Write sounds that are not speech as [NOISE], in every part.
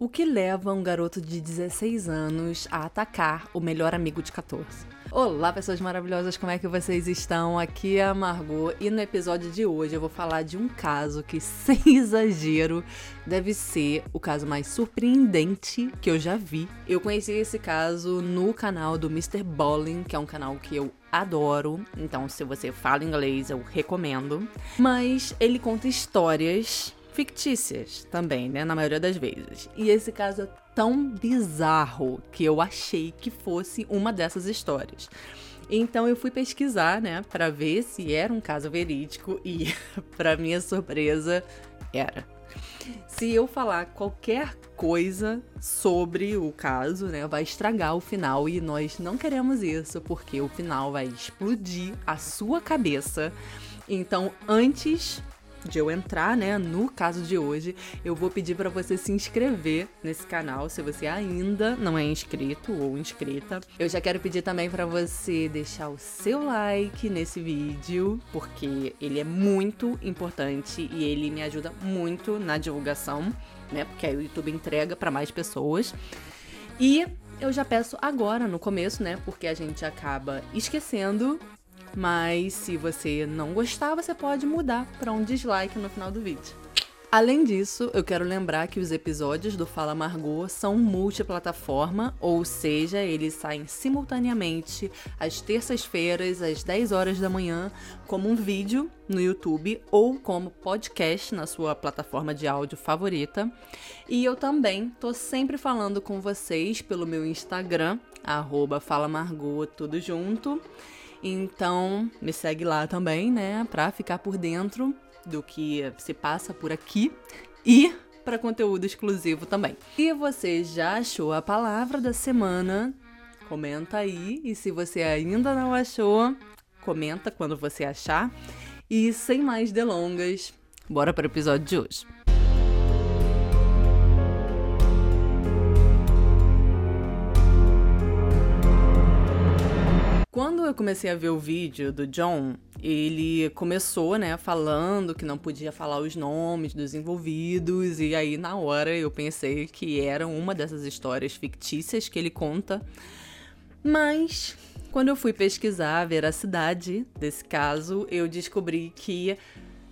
O que leva um garoto de 16 anos a atacar o melhor amigo de 14? Olá, pessoas maravilhosas, como é que vocês estão? Aqui é a Margot e no episódio de hoje eu vou falar de um caso que, [LAUGHS] sem exagero, deve ser o caso mais surpreendente que eu já vi. Eu conheci esse caso no canal do Mr. Bowling, que é um canal que eu adoro, então se você fala inglês eu recomendo. Mas ele conta histórias fictícias também, né? Na maioria das vezes. E esse caso é tão bizarro que eu achei que fosse uma dessas histórias. Então eu fui pesquisar, né, para ver se era um caso verídico e, [LAUGHS] para minha surpresa, era. Se eu falar qualquer coisa sobre o caso, né, vai estragar o final e nós não queremos isso, porque o final vai explodir a sua cabeça. Então, antes de eu entrar, né, no caso de hoje, eu vou pedir para você se inscrever nesse canal se você ainda não é inscrito ou inscrita. Eu já quero pedir também para você deixar o seu like nesse vídeo, porque ele é muito importante e ele me ajuda muito na divulgação, né? Porque aí o YouTube entrega para mais pessoas. E eu já peço agora no começo, né? Porque a gente acaba esquecendo mas se você não gostar, você pode mudar para um dislike no final do vídeo. Além disso, eu quero lembrar que os episódios do Fala Margot são multiplataforma, ou seja, eles saem simultaneamente às terças-feiras, às 10 horas da manhã, como um vídeo no YouTube ou como podcast na sua plataforma de áudio favorita. E eu também tô sempre falando com vocês pelo meu Instagram, arroba Fala Margot, tudo junto. Então, me segue lá também, né, para ficar por dentro do que se passa por aqui e para conteúdo exclusivo também. Se você já achou a palavra da semana, comenta aí e se você ainda não achou, comenta quando você achar. E sem mais delongas, bora para o episódio de hoje. Quando eu comecei a ver o vídeo do John, ele começou, né, falando que não podia falar os nomes dos envolvidos, e aí na hora eu pensei que era uma dessas histórias fictícias que ele conta. Mas quando eu fui pesquisar a veracidade desse caso, eu descobri que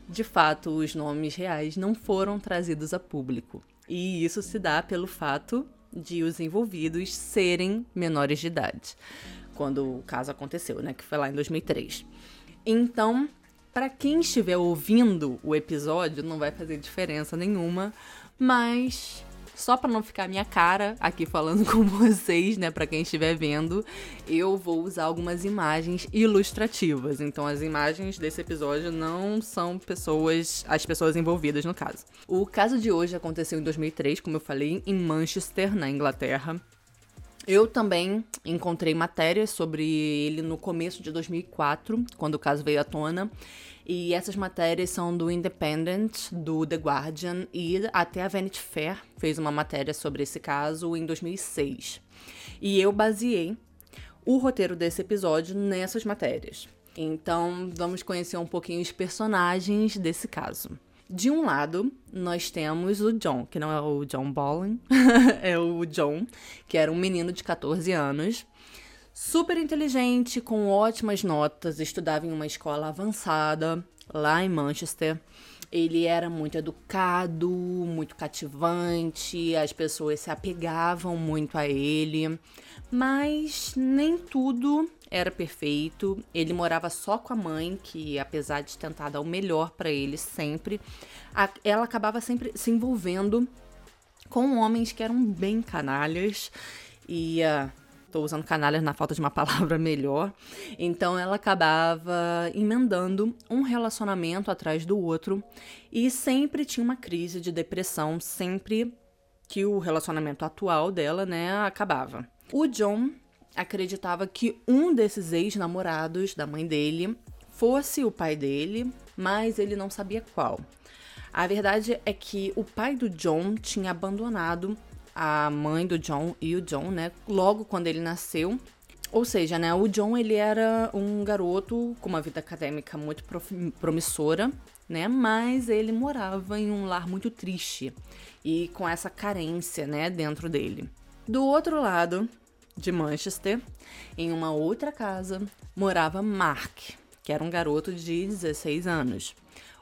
de fato os nomes reais não foram trazidos a público. E isso se dá pelo fato de os envolvidos serem menores de idade quando o caso aconteceu, né? Que foi lá em 2003. Então, para quem estiver ouvindo o episódio, não vai fazer diferença nenhuma, mas só para não ficar minha cara aqui falando [LAUGHS] com vocês, né, para quem estiver vendo, eu vou usar algumas imagens ilustrativas. Então as imagens desse episódio não são pessoas, as pessoas envolvidas no caso. O caso de hoje aconteceu em 2003, como eu falei, em Manchester, na Inglaterra. Eu também encontrei matérias sobre ele no começo de 2004, quando o caso veio à tona. E essas matérias são do Independent, do The Guardian e até a Vanity Fair fez uma matéria sobre esse caso em 2006. E eu baseei o roteiro desse episódio nessas matérias. Então, vamos conhecer um pouquinho os personagens desse caso. De um lado, nós temos o John, que não é o John Bolin, [LAUGHS] é o John, que era um menino de 14 anos, super inteligente, com ótimas notas, estudava em uma escola avançada lá em Manchester. Ele era muito educado, muito cativante, as pessoas se apegavam muito a ele, mas nem tudo era perfeito. Ele morava só com a mãe, que apesar de tentar dar o melhor para ele sempre, a, ela acabava sempre se envolvendo com homens que eram bem canalhas e uh, tô usando canalhas na falta de uma [LAUGHS] palavra melhor. Então ela acabava emendando um relacionamento atrás do outro e sempre tinha uma crise de depressão sempre que o relacionamento atual dela, né, acabava. O John acreditava que um desses ex-namorados da mãe dele fosse o pai dele, mas ele não sabia qual. A verdade é que o pai do John tinha abandonado a mãe do John e o John, né, logo quando ele nasceu. Ou seja, né, o John ele era um garoto com uma vida acadêmica muito promissora né? Mas ele morava em um lar muito triste e com essa carência, né, dentro dele. Do outro lado de Manchester, em uma outra casa, morava Mark, que era um garoto de 16 anos.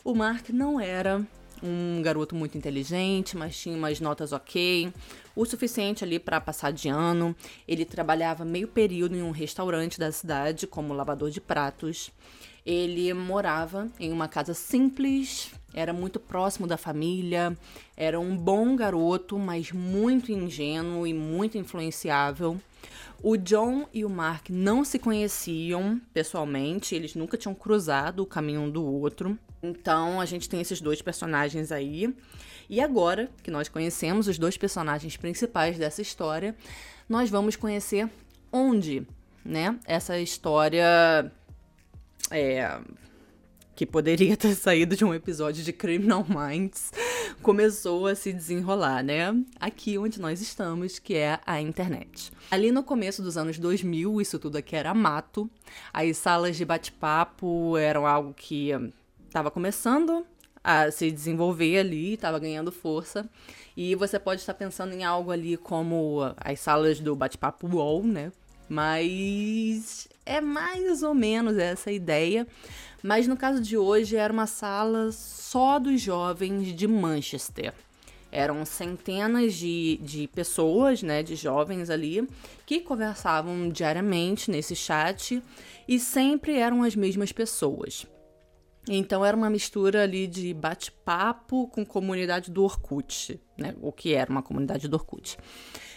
O Mark não era um garoto muito inteligente, mas tinha umas notas ok, o suficiente ali para passar de ano. Ele trabalhava meio período em um restaurante da cidade como lavador de pratos. Ele morava em uma casa simples, era muito próximo da família, era um bom garoto, mas muito ingênuo e muito influenciável. O John e o Mark não se conheciam pessoalmente, eles nunca tinham cruzado o caminho um do outro. Então a gente tem esses dois personagens aí. E agora que nós conhecemos os dois personagens principais dessa história, nós vamos conhecer onde, né, essa história é, que poderia [LAUGHS] ter saído de um episódio de Criminal Minds, começou a se desenrolar, né? Aqui onde nós estamos, que é a internet. Ali no começo dos anos 2000, isso tudo aqui era mato. As salas de bate-papo eram algo que estava começando a se desenvolver ali, estava ganhando força. E você pode estar pensando em algo ali como as salas do bate-papo UOL, né? Mas é mais ou menos essa ideia. Mas no caso de hoje era uma sala só dos jovens de Manchester. Eram centenas de, de pessoas, né, de jovens ali, que conversavam diariamente nesse chat e sempre eram as mesmas pessoas. Então era uma mistura ali de bate-papo com comunidade do Orkut, né? O que era uma comunidade do Orkut.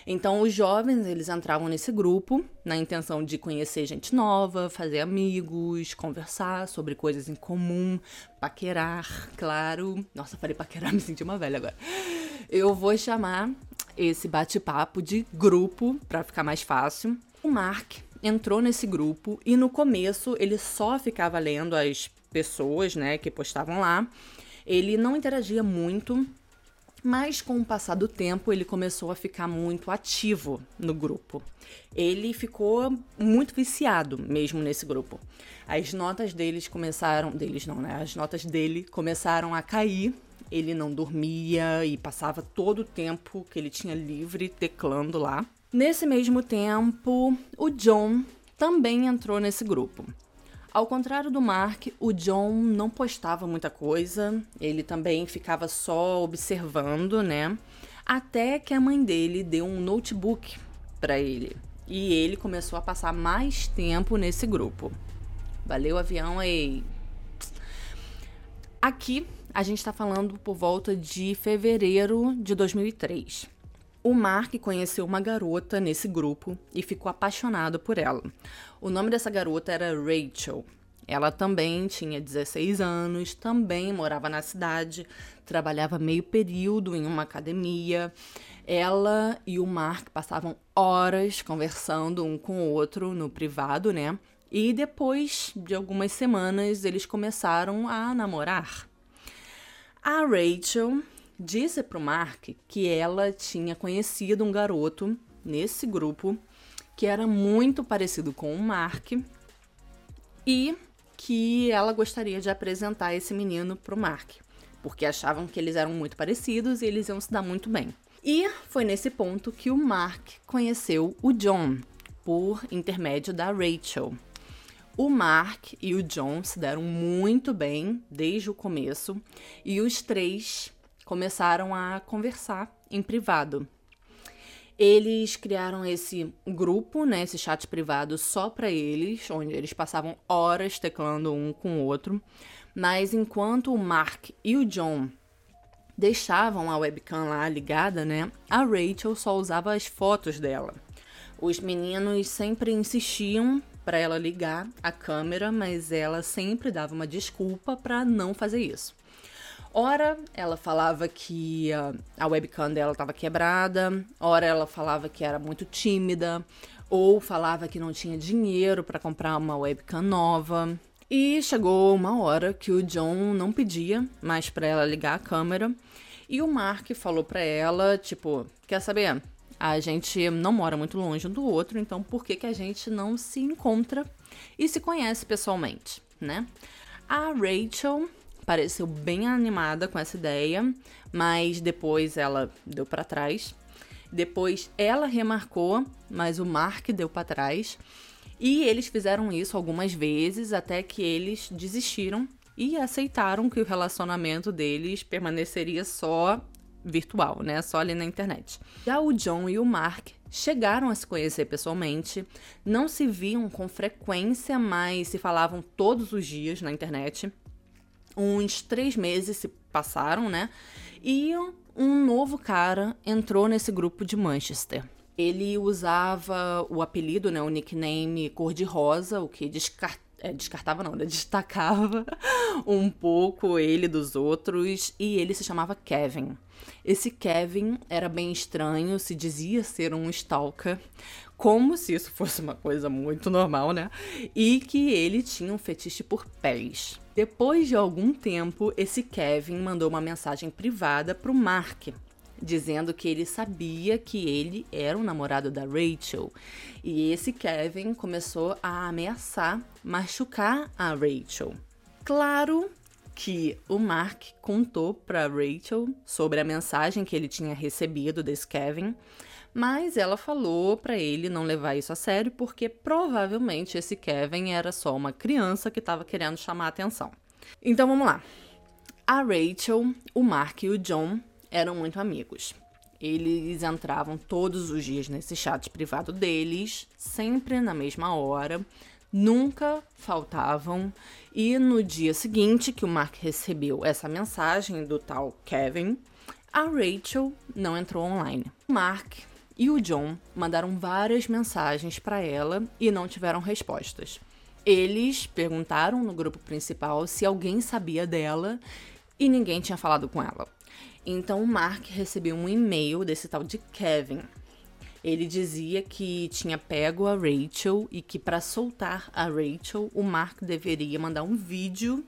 Então os jovens, eles entravam nesse grupo na intenção de conhecer gente nova, fazer amigos, conversar sobre coisas em comum, paquerar, claro. Nossa, falei paquerar, [LAUGHS] me senti uma velha agora. Eu vou chamar esse bate-papo de grupo para ficar mais fácil. O Mark entrou nesse grupo e no começo ele só ficava lendo as pessoas, né, que postavam lá. Ele não interagia muito, mas com o passar do tempo ele começou a ficar muito ativo no grupo. Ele ficou muito viciado mesmo nesse grupo. As notas deles começaram, deles não, né? As notas dele começaram a cair. Ele não dormia e passava todo o tempo que ele tinha livre teclando lá. Nesse mesmo tempo, o John também entrou nesse grupo. Ao contrário do Mark, o John não postava muita coisa, ele também ficava só observando, né? Até que a mãe dele deu um notebook para ele e ele começou a passar mais tempo nesse grupo. Valeu, avião aí. Aqui a gente está falando por volta de fevereiro de 2003. O Mark conheceu uma garota nesse grupo e ficou apaixonado por ela. O nome dessa garota era Rachel. Ela também tinha 16 anos, também morava na cidade, trabalhava meio período em uma academia. Ela e o Mark passavam horas conversando um com o outro no privado, né? E depois de algumas semanas eles começaram a namorar. A Rachel disse para o Mark que ela tinha conhecido um garoto nesse grupo que era muito parecido com o Mark e que ela gostaria de apresentar esse menino para o Mark, porque achavam que eles eram muito parecidos e eles iam se dar muito bem. E foi nesse ponto que o Mark conheceu o John por intermédio da Rachel. O Mark e o John se deram muito bem desde o começo e os três começaram a conversar em privado. Eles criaram esse grupo, né, esse chat privado só para eles, onde eles passavam horas teclando um com o outro. Mas enquanto o Mark e o John deixavam a webcam lá ligada, né, a Rachel só usava as fotos dela. Os meninos sempre insistiam para ela ligar a câmera, mas ela sempre dava uma desculpa para não fazer isso. Ora, ela falava que a, a webcam dela estava quebrada, ora ela falava que era muito tímida, ou falava que não tinha dinheiro para comprar uma webcam nova. E chegou uma hora que o John não pedia mais para ela ligar a câmera, e o Mark falou para ela, tipo, quer saber? A gente não mora muito longe um do outro, então por que, que a gente não se encontra e se conhece pessoalmente, né? A Rachel pareceu bem animada com essa ideia, mas depois ela deu para trás. Depois ela remarcou, mas o Mark deu para trás. E eles fizeram isso algumas vezes até que eles desistiram e aceitaram que o relacionamento deles permaneceria só virtual, né? Só ali na internet. Já o John e o Mark chegaram a se conhecer pessoalmente, não se viam com frequência, mas se falavam todos os dias na internet. Uns três meses se passaram, né? E um novo cara entrou nesse grupo de Manchester. Ele usava o apelido, né, o nickname cor-de-rosa, o que descartava é, descartava não, né? Destacava [LAUGHS] um pouco ele dos outros e ele se chamava Kevin. Esse Kevin era bem estranho, se dizia ser um stalker, como se isso fosse uma coisa muito normal, né? E que ele tinha um fetiche por pés. Depois de algum tempo, esse Kevin mandou uma mensagem privada pro Mark, dizendo que ele sabia que ele era o namorado da Rachel. E esse Kevin começou a ameaçar machucar a Rachel. Claro que o Mark contou para Rachel sobre a mensagem que ele tinha recebido desse Kevin, mas ela falou para ele não levar isso a sério porque provavelmente esse Kevin era só uma criança que estava querendo chamar a atenção. Então vamos lá. A Rachel, o Mark e o John eram muito amigos. Eles entravam todos os dias nesse chat privado deles, sempre na mesma hora, nunca faltavam. E no dia seguinte que o Mark recebeu essa mensagem do tal Kevin, a Rachel não entrou online. O Mark e o John mandaram várias mensagens para ela e não tiveram respostas. Eles perguntaram no grupo principal se alguém sabia dela e ninguém tinha falado com ela. Então o Mark recebeu um e-mail desse tal de Kevin, ele dizia que tinha pego a Rachel e que para soltar a Rachel, o Mark deveria mandar um vídeo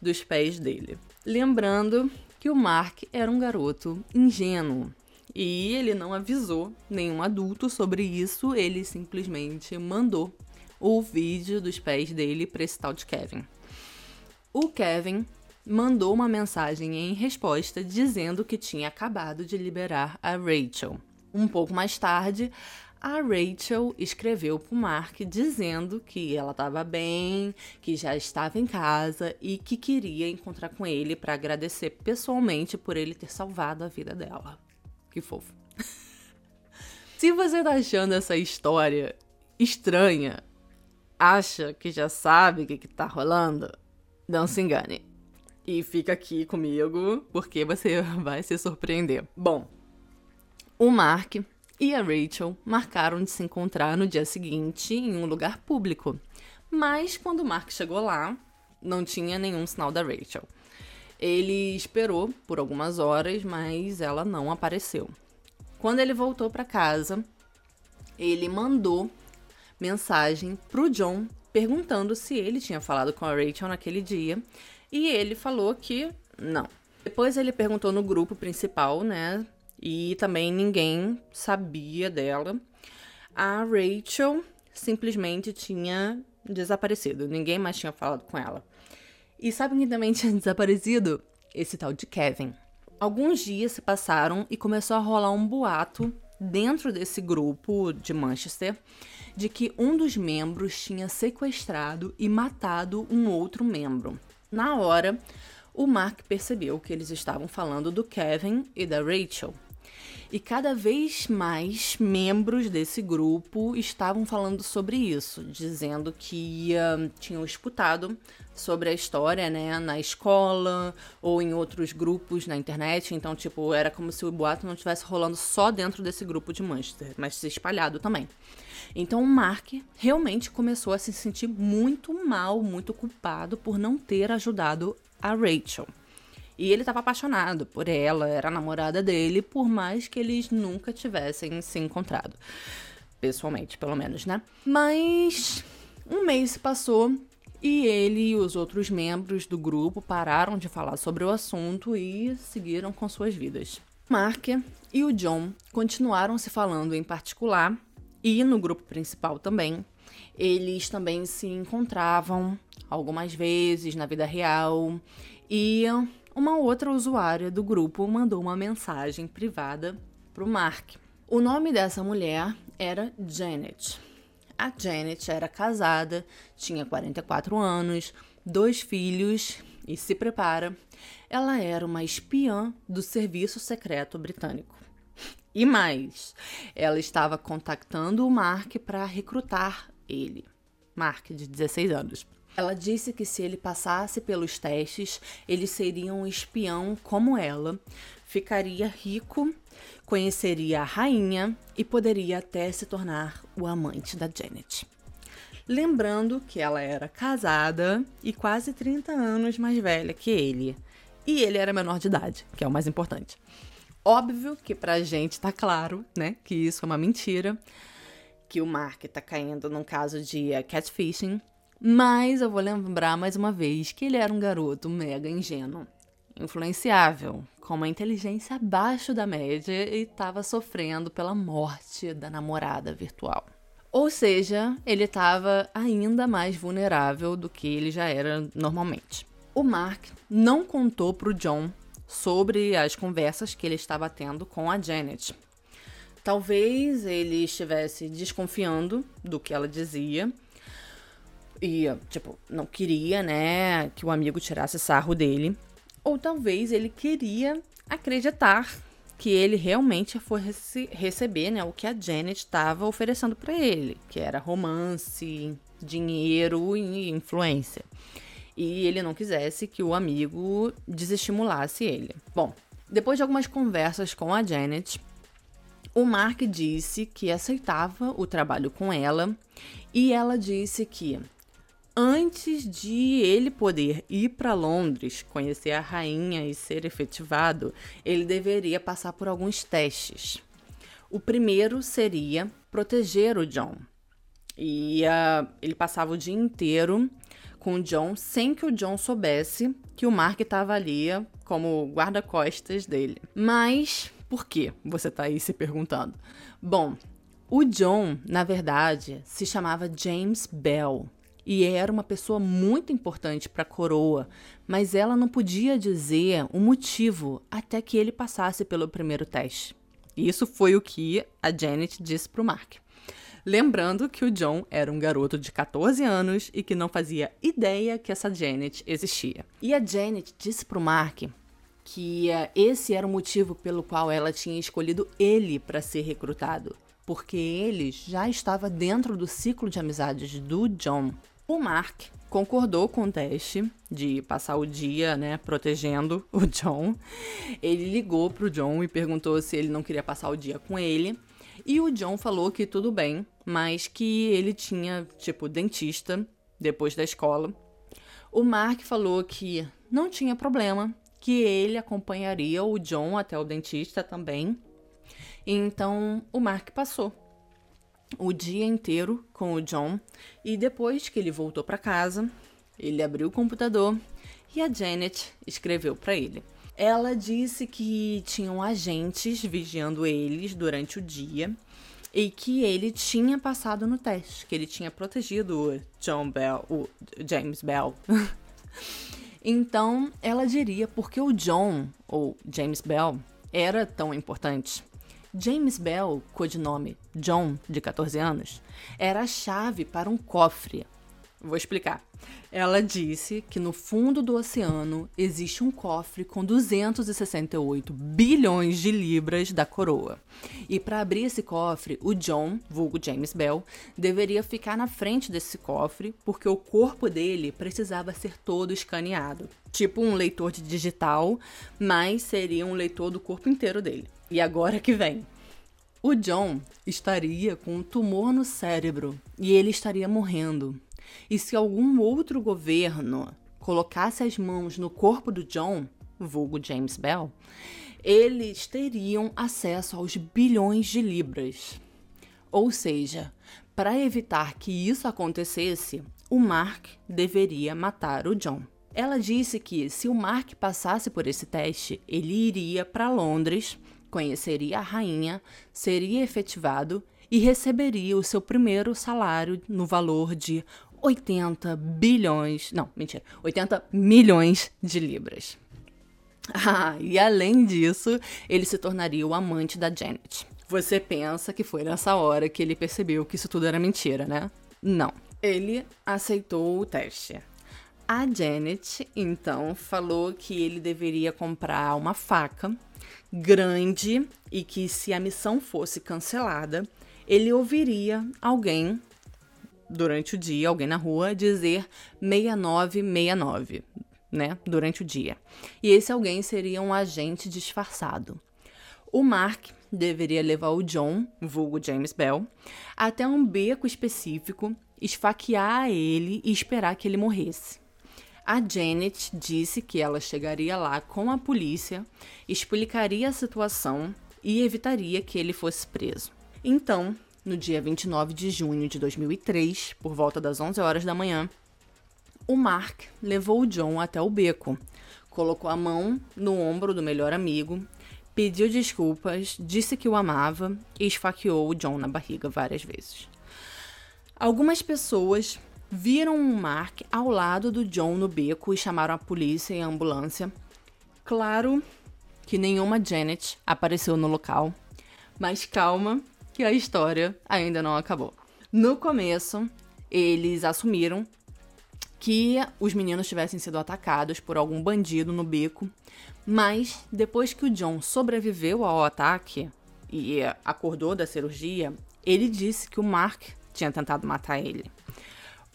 dos pés dele. Lembrando que o Mark era um garoto ingênuo e ele não avisou nenhum adulto sobre isso, ele simplesmente mandou o vídeo dos pés dele para esse tal de Kevin. O Kevin mandou uma mensagem em resposta dizendo que tinha acabado de liberar a Rachel. Um pouco mais tarde, a Rachel escreveu para o Mark dizendo que ela estava bem, que já estava em casa e que queria encontrar com ele para agradecer pessoalmente por ele ter salvado a vida dela. Que fofo. [LAUGHS] Se você tá achando essa história estranha, acha que já sabe o que, que tá rolando, não se engane. E fica aqui comigo, porque você [LAUGHS] vai se surpreender. Bom, o Mark e a Rachel marcaram de se encontrar no dia seguinte em um lugar público. Mas quando o Mark chegou lá, não tinha nenhum sinal da Rachel. Ele esperou por algumas horas, mas ela não apareceu. Quando ele voltou para casa, ele mandou mensagem pro John perguntando se ele tinha falado com a Rachel naquele dia, e ele falou que não. Depois ele perguntou no grupo principal, né, e também ninguém sabia dela. A Rachel simplesmente tinha desaparecido, ninguém mais tinha falado com ela. E sabe quem também [LAUGHS] tinha desaparecido? Esse tal de Kevin. Alguns dias se passaram e começou a rolar um boato dentro desse grupo de Manchester de que um dos membros tinha sequestrado e matado um outro membro. Na hora, o Mark percebeu que eles estavam falando do Kevin e da Rachel. E cada vez mais membros desse grupo estavam falando sobre isso, dizendo que uh, tinham escutado sobre a história, né, na escola ou em outros grupos na internet. Então, tipo, era como se o boato não estivesse rolando só dentro desse grupo de Manchester, mas se espalhado também. Então, o Mark realmente começou a se sentir muito mal, muito culpado por não ter ajudado a Rachel. E ele estava apaixonado por ela, era a namorada dele, por mais que eles nunca tivessem se encontrado. Pessoalmente, pelo menos, né? Mas um mês se passou e ele e os outros membros do grupo pararam de falar sobre o assunto e seguiram com suas vidas. Mark e o John continuaram se falando em particular e no grupo principal também. Eles também se encontravam algumas vezes na vida real E uma outra usuária do grupo mandou uma mensagem privada para o Mark. O nome dessa mulher era Janet. A Janet era casada, tinha 44 anos, dois filhos e se prepara, ela era uma espiã do Serviço Secreto Britânico. E mais, ela estava contactando o Mark para recrutar ele. Mark, de 16 anos. Ela disse que se ele passasse pelos testes, ele seria um espião como ela, ficaria rico, conheceria a rainha e poderia até se tornar o amante da Janet. Lembrando que ela era casada e quase 30 anos mais velha que ele. E ele era menor de idade, que é o mais importante. Óbvio que pra gente tá claro, né, que isso é uma mentira, que o Mark tá caindo num caso de catfishing, mas eu vou lembrar mais uma vez que ele era um garoto mega ingênuo, influenciável, com uma inteligência abaixo da média e estava sofrendo pela morte da namorada virtual. Ou seja, ele estava ainda mais vulnerável do que ele já era normalmente. O Mark não contou para o John sobre as conversas que ele estava tendo com a Janet. Talvez ele estivesse desconfiando do que ela dizia e, tipo, não queria, né, que o amigo tirasse sarro dele. Ou talvez ele queria acreditar que ele realmente fosse receber, né, o que a Janet estava oferecendo para ele, que era romance, dinheiro e influência e ele não quisesse que o amigo desestimulasse ele. Bom, depois de algumas conversas com a Janet, o Mark disse que aceitava o trabalho com ela e ela disse que antes de ele poder ir para Londres, conhecer a rainha e ser efetivado, ele deveria passar por alguns testes. O primeiro seria proteger o John. E uh, ele passava o dia inteiro com o John sem que o John soubesse que o Mark estava ali como guarda-costas dele. Mas por que? Você está aí se perguntando. Bom, o John, na verdade, se chamava James Bell e era uma pessoa muito importante para a coroa, mas ela não podia dizer o motivo até que ele passasse pelo primeiro teste. Isso foi o que a Janet disse para o Mark. Lembrando que o John era um garoto de 14 anos e que não fazia ideia que essa Janet existia. E a Janet disse pro Mark que uh, esse era o motivo pelo qual ela tinha escolhido ele para ser recrutado, porque ele já estava dentro do ciclo de amizades do John. O Mark concordou com o teste de passar o dia, né, protegendo [LAUGHS] o John. Ele ligou pro John e perguntou se ele não queria passar o dia com ele. E o John falou que tudo bem, mas que ele tinha, tipo, dentista depois da escola. O Mark falou que não tinha problema, que ele acompanharia o John até o dentista também. Então o Mark passou o dia inteiro com o John e depois que ele voltou para casa, ele abriu o computador e a Janet escreveu para ele. Ela disse que tinham agentes vigiando eles durante o dia e que ele tinha passado no teste, que ele tinha protegido o John Bell, o James Bell. [LAUGHS] então, ela diria porque o John, ou James Bell, era tão importante. James Bell, codinome John, de 14 anos, era a chave para um cofre Vou explicar. Ela disse que no fundo do oceano existe um cofre com 268 bilhões de libras da coroa. E para abrir esse cofre, o John, vulgo James Bell, deveria ficar na frente desse cofre porque o corpo dele precisava ser todo escaneado. Tipo um leitor de digital, mas seria um leitor do corpo inteiro dele. E agora que vem. O John estaria com um tumor no cérebro e ele estaria morrendo. E se algum outro governo colocasse as mãos no corpo do John, vulgo James Bell, eles teriam acesso aos bilhões de libras. Ou seja, para evitar que isso acontecesse, o Mark deveria matar o John. Ela disse que se o Mark passasse por esse teste, ele iria para Londres, conheceria a rainha, seria efetivado e receberia o seu primeiro salário no valor de 80 bilhões. Não, mentira. 80 milhões de libras. [LAUGHS] Ah, e além disso, ele se tornaria o amante da Janet. Você pensa que foi nessa hora que ele percebeu que isso tudo era mentira, né? Não. Ele aceitou o teste. A Janet, então, falou que ele deveria comprar uma faca grande e que se a missão fosse cancelada, ele ouviria alguém durante o dia, alguém na rua, dizer 6969, né? Durante o dia. E esse alguém seria um agente disfarçado. O Mark deveria levar o John, vulgo James Bell, até um beco específico, esfaquear ele e esperar que ele morresse. A Janet disse que ela chegaria lá com a polícia, explicaria a situação e evitaria que ele fosse preso. Então, no dia 29 de junho de 2003, por volta das 11 horas da manhã, o Mark levou o John até o beco, colocou a mão no ombro do melhor amigo, pediu desculpas, disse que o amava e esfaqueou o John na barriga várias vezes. Algumas pessoas viram o Mark ao lado do John no beco e chamaram a polícia e a ambulância. Claro que nenhuma Janet apareceu no local, mas calma, que a história ainda não acabou. No começo, eles assumiram que os meninos tivessem sido atacados por algum bandido no beco, mas depois que o John sobreviveu ao ataque e acordou da cirurgia, ele disse que o Mark tinha tentado matar ele.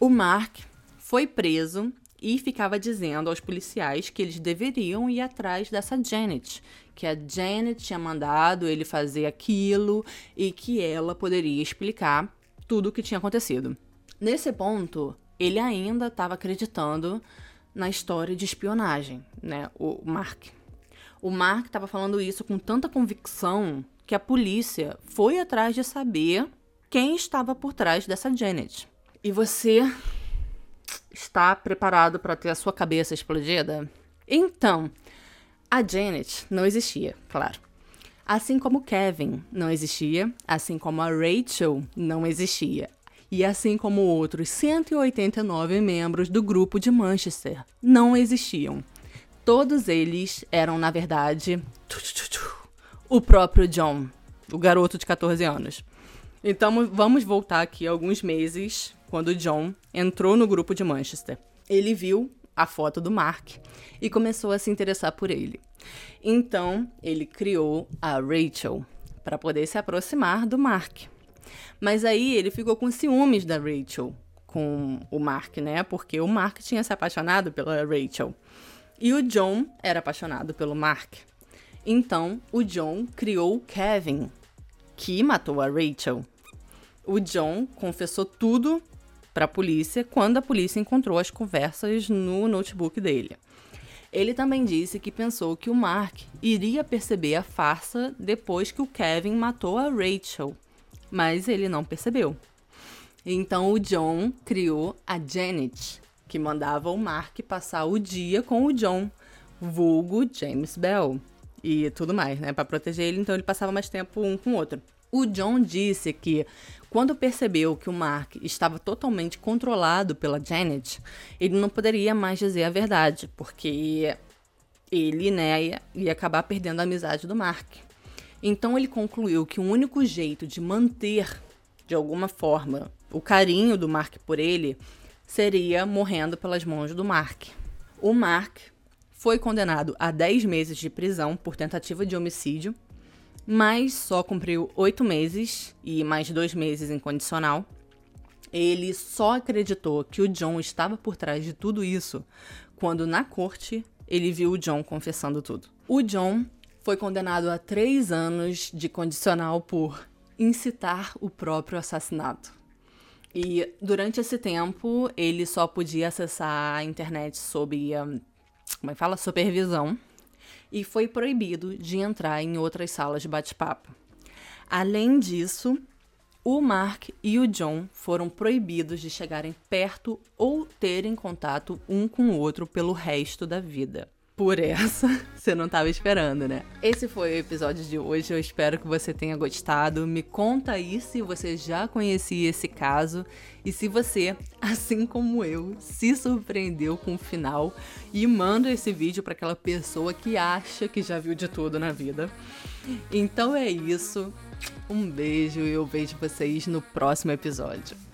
O Mark foi preso e ficava dizendo aos policiais que eles deveriam ir atrás dessa Janet, que a Janet tinha mandado ele fazer aquilo e que ela poderia explicar tudo o que tinha acontecido. Nesse ponto, ele ainda estava acreditando na história de espionagem, né? O Mark. O Mark estava falando isso com tanta convicção que a polícia foi atrás de saber quem estava por trás dessa Janet. E você está preparado para ter a sua cabeça explodida? Então, a Janet não existia, claro. Assim como Kevin não existia, assim como a Rachel não existia, e assim como outros 189 membros do grupo de Manchester não existiam. Todos eles eram, na verdade, o próprio John, o garoto de 14 anos. Então vamos voltar aqui alguns meses quando John entrou no grupo de Manchester. Ele viu a foto do Mark e começou a se interessar por ele. Então, ele criou a Rachel para poder se aproximar do Mark. Mas aí ele ficou com ciúmes da Rachel com o Mark, né? Porque o Mark tinha se apaixonado pela Rachel. E o John era apaixonado pelo Mark. Então, o John criou Kevin, que matou a Rachel. O John confessou tudo para a polícia quando a polícia encontrou as conversas no notebook dele. Ele também disse que pensou que o Mark iria perceber a farsa depois que o Kevin matou a Rachel, mas ele não percebeu. Então o John criou a Janet, que mandava o Mark passar o dia com o John, vulgo James Bell, e tudo mais, né, para proteger ele, então ele passava mais tempo um com o outro. O John disse que quando percebeu que o Mark estava totalmente controlado pela Janet, ele não poderia mais dizer a verdade, porque ele, né, ia, ia acabar perdendo a amizade do Mark. Então ele concluiu que o único jeito de manter, de alguma forma, o carinho do Mark por ele seria morrendo pelas mãos do Mark. O Mark foi condenado a 10 meses de prisão por tentativa de homicídio mas só cumpriu oito meses e mais dois meses em condicional. Ele só acreditou que o John estava por trás de tudo isso quando, na corte, ele viu o John confessando tudo. O John foi condenado a três anos de condicional por incitar o próprio assassinato. E durante esse tempo, ele só podia acessar a internet sob, como é fala, supervisão e foi proibido de entrar em outras salas de bate-papo. Além disso, o Mark e o John foram proibidos de chegarem perto ou terem contato um com o outro pelo resto da vida. Por essa. [LAUGHS] Você não estava esperando, né? Esse foi o episódio de hoje. Eu espero que você tenha gostado. Me conta aí se você já conhecia esse caso e se você, [LAUGHS] assim como eu, se surpreendeu com o final e manda esse vídeo para aquela pessoa que acha que já viu de tudo na vida. Então é isso. Um beijo e eu vejo vocês no próximo episódio.